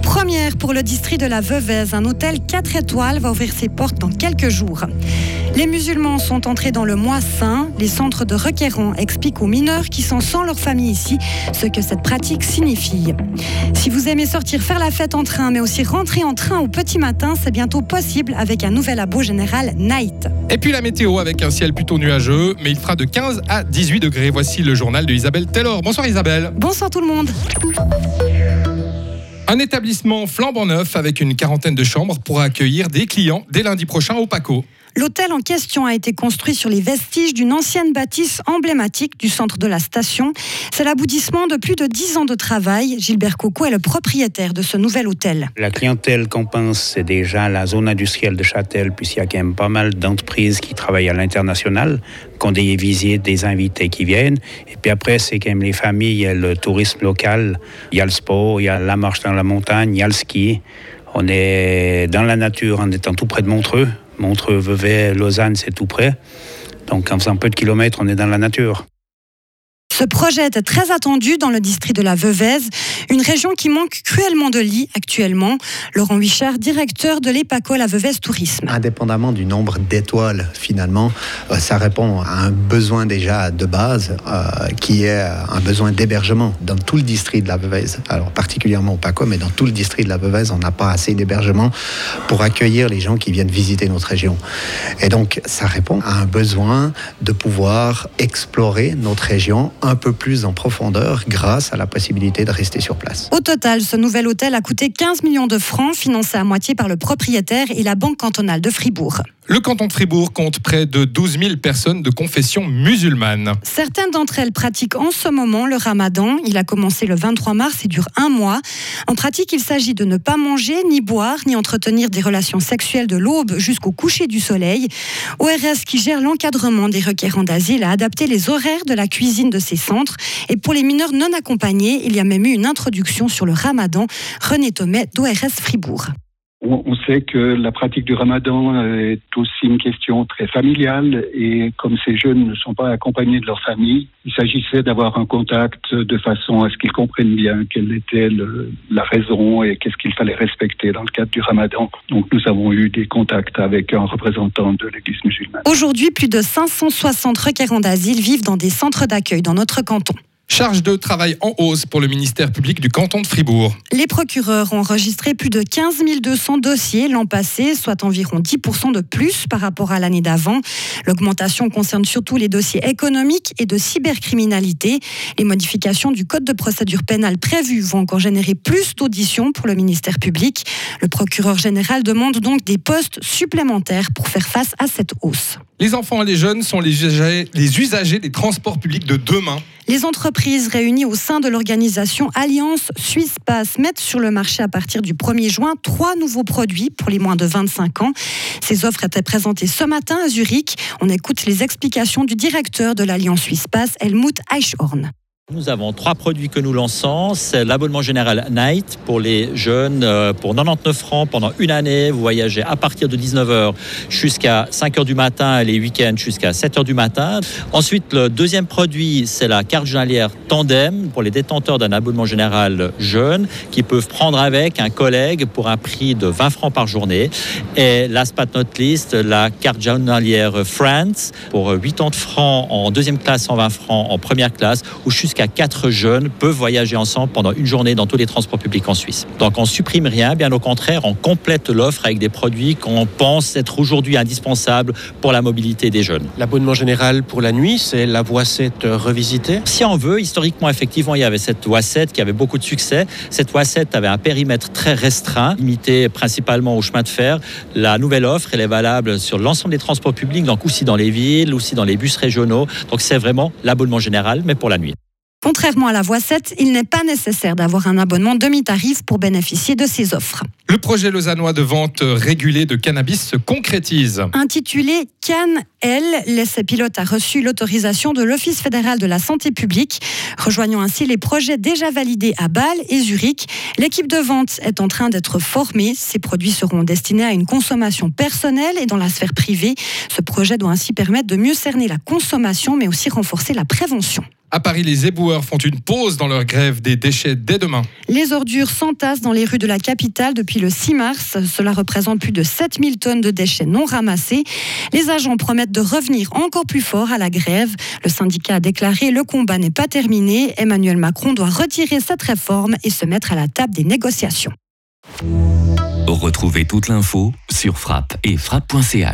première pour le district de la Veuvez. Un hôtel 4 étoiles va ouvrir ses portes dans quelques jours. Les musulmans sont entrés dans le mois saint. Les centres de requérants expliquent aux mineurs qui sont sans leur famille ici ce que cette pratique signifie. Si vous aimez sortir faire la fête en train, mais aussi rentrer en train au petit matin, c'est bientôt possible avec un nouvel abo général Night. Et puis la météo avec un ciel plutôt nuageux, mais il fera de 15 à 18 degrés. Voici le journal de Isabelle Taylor. Bonsoir Isabelle. Bonsoir tout le monde. Un établissement flambant neuf avec une quarantaine de chambres pour accueillir des clients dès lundi prochain au Paco. L'hôtel en question a été construit sur les vestiges d'une ancienne bâtisse emblématique du centre de la station. C'est l'aboutissement de plus de dix ans de travail. Gilbert Coco est le propriétaire de ce nouvel hôtel. La clientèle qu'on pense, c'est déjà la zone industrielle de Châtel, puisqu'il y a quand même pas mal d'entreprises qui travaillent à l'international, qui ont des visites, des invités qui viennent. Et puis après, c'est quand même les familles, il y a le tourisme local, il y a le sport, il y a la marche dans la montagne, il y a le ski. On est dans la nature en étant tout près de Montreux. Montreux, Vevey, Lausanne, c'est tout près. Donc en faisant peu de kilomètres, on est dans la nature. Ce projet était très attendu dans le district de la Veuvez, une région qui manque cruellement de lits actuellement. Laurent Huichard, directeur de l'EPACO La Veuvez Tourisme. Indépendamment du nombre d'étoiles, finalement, euh, ça répond à un besoin déjà de base, euh, qui est un besoin d'hébergement dans tout le district de la Veuvez. Alors particulièrement au PACO, mais dans tout le district de la Veuvez, on n'a pas assez d'hébergement pour accueillir les gens qui viennent visiter notre région. Et donc, ça répond à un besoin de pouvoir explorer notre région un peu plus en profondeur grâce à la possibilité de rester sur place. Au total, ce nouvel hôtel a coûté 15 millions de francs, financé à moitié par le propriétaire et la Banque cantonale de Fribourg. Le canton de Fribourg compte près de 12 000 personnes de confession musulmane. Certaines d'entre elles pratiquent en ce moment le ramadan. Il a commencé le 23 mars et dure un mois. En pratique, il s'agit de ne pas manger, ni boire, ni entretenir des relations sexuelles de l'aube jusqu'au coucher du soleil. ORS, qui gère l'encadrement des requérants d'asile, a adapté les horaires de la cuisine de ces centres. Et pour les mineurs non accompagnés, il y a même eu une introduction sur le ramadan. René Thomet d'ORS Fribourg. On sait que la pratique du ramadan est aussi une question très familiale et comme ces jeunes ne sont pas accompagnés de leur famille, il s'agissait d'avoir un contact de façon à ce qu'ils comprennent bien quelle était la raison et qu'est-ce qu'il fallait respecter dans le cadre du ramadan. Donc nous avons eu des contacts avec un représentant de l'Église musulmane. Aujourd'hui, plus de 560 requérants d'asile vivent dans des centres d'accueil dans notre canton. Charge de travail en hausse pour le ministère public du canton de Fribourg. Les procureurs ont enregistré plus de 15 200 dossiers l'an passé, soit environ 10% de plus par rapport à l'année d'avant. L'augmentation concerne surtout les dossiers économiques et de cybercriminalité. Les modifications du code de procédure pénale prévues vont encore générer plus d'auditions pour le ministère public. Le procureur général demande donc des postes supplémentaires pour faire face à cette hausse. Les enfants et les jeunes sont les usagers, les usagers des transports publics de demain. Les entreprises réunies au sein de l'organisation Alliance Suisse Pass mettent sur le marché à partir du 1er juin trois nouveaux produits pour les moins de 25 ans. Ces offres étaient présentées ce matin à Zurich. On écoute les explications du directeur de l'Alliance Suisse Pass, Helmut Eichhorn. Nous avons trois produits que nous lançons. C'est l'abonnement général Night pour les jeunes euh, pour 99 francs pendant une année. Vous voyagez à partir de 19h jusqu'à 5h du matin et les week-ends jusqu'à 7h du matin. Ensuite, le deuxième produit, c'est la carte journalière Tandem pour les détenteurs d'un abonnement général jeune qui peuvent prendre avec un collègue pour un prix de 20 francs par journée. Et last but not least, la carte journalière Friends pour 80 francs en deuxième classe, 120 francs en première classe ou jusqu'à quatre jeunes peuvent voyager ensemble pendant une journée dans tous les transports publics en Suisse. Donc on supprime rien, bien au contraire, on complète l'offre avec des produits qu'on pense être aujourd'hui indispensables pour la mobilité des jeunes. L'abonnement général pour la nuit, c'est la voie 7 revisitée? Si on veut, historiquement, effectivement, il y avait cette voie 7 qui avait beaucoup de succès. Cette voie 7 avait un périmètre très restreint, limité principalement au chemin de fer. La nouvelle offre, elle est valable sur l'ensemble des transports publics, donc aussi dans les villes, aussi dans les bus régionaux. Donc c'est vraiment l'abonnement général, mais pour la nuit. Contrairement à la voie 7, il n'est pas nécessaire d'avoir un abonnement demi-tarif pour bénéficier de ces offres. Le projet lausannois de vente régulée de cannabis se concrétise. Intitulé CAN-L, l'essai pilote a reçu l'autorisation de l'Office fédéral de la santé publique, rejoignant ainsi les projets déjà validés à Bâle et Zurich. L'équipe de vente est en train d'être formée. Ces produits seront destinés à une consommation personnelle et dans la sphère privée. Ce projet doit ainsi permettre de mieux cerner la consommation, mais aussi renforcer la prévention. À Paris, les éboueurs font une pause dans leur grève des déchets dès demain. Les ordures s'entassent dans les rues de la capitale depuis le 6 mars. Cela représente plus de 7000 tonnes de déchets non ramassés. Les agents promettent de revenir encore plus fort à la grève. Le syndicat a déclaré le combat n'est pas terminé. Emmanuel Macron doit retirer cette réforme et se mettre à la table des négociations. Retrouvez toute l'info sur frappe et frappe.ch.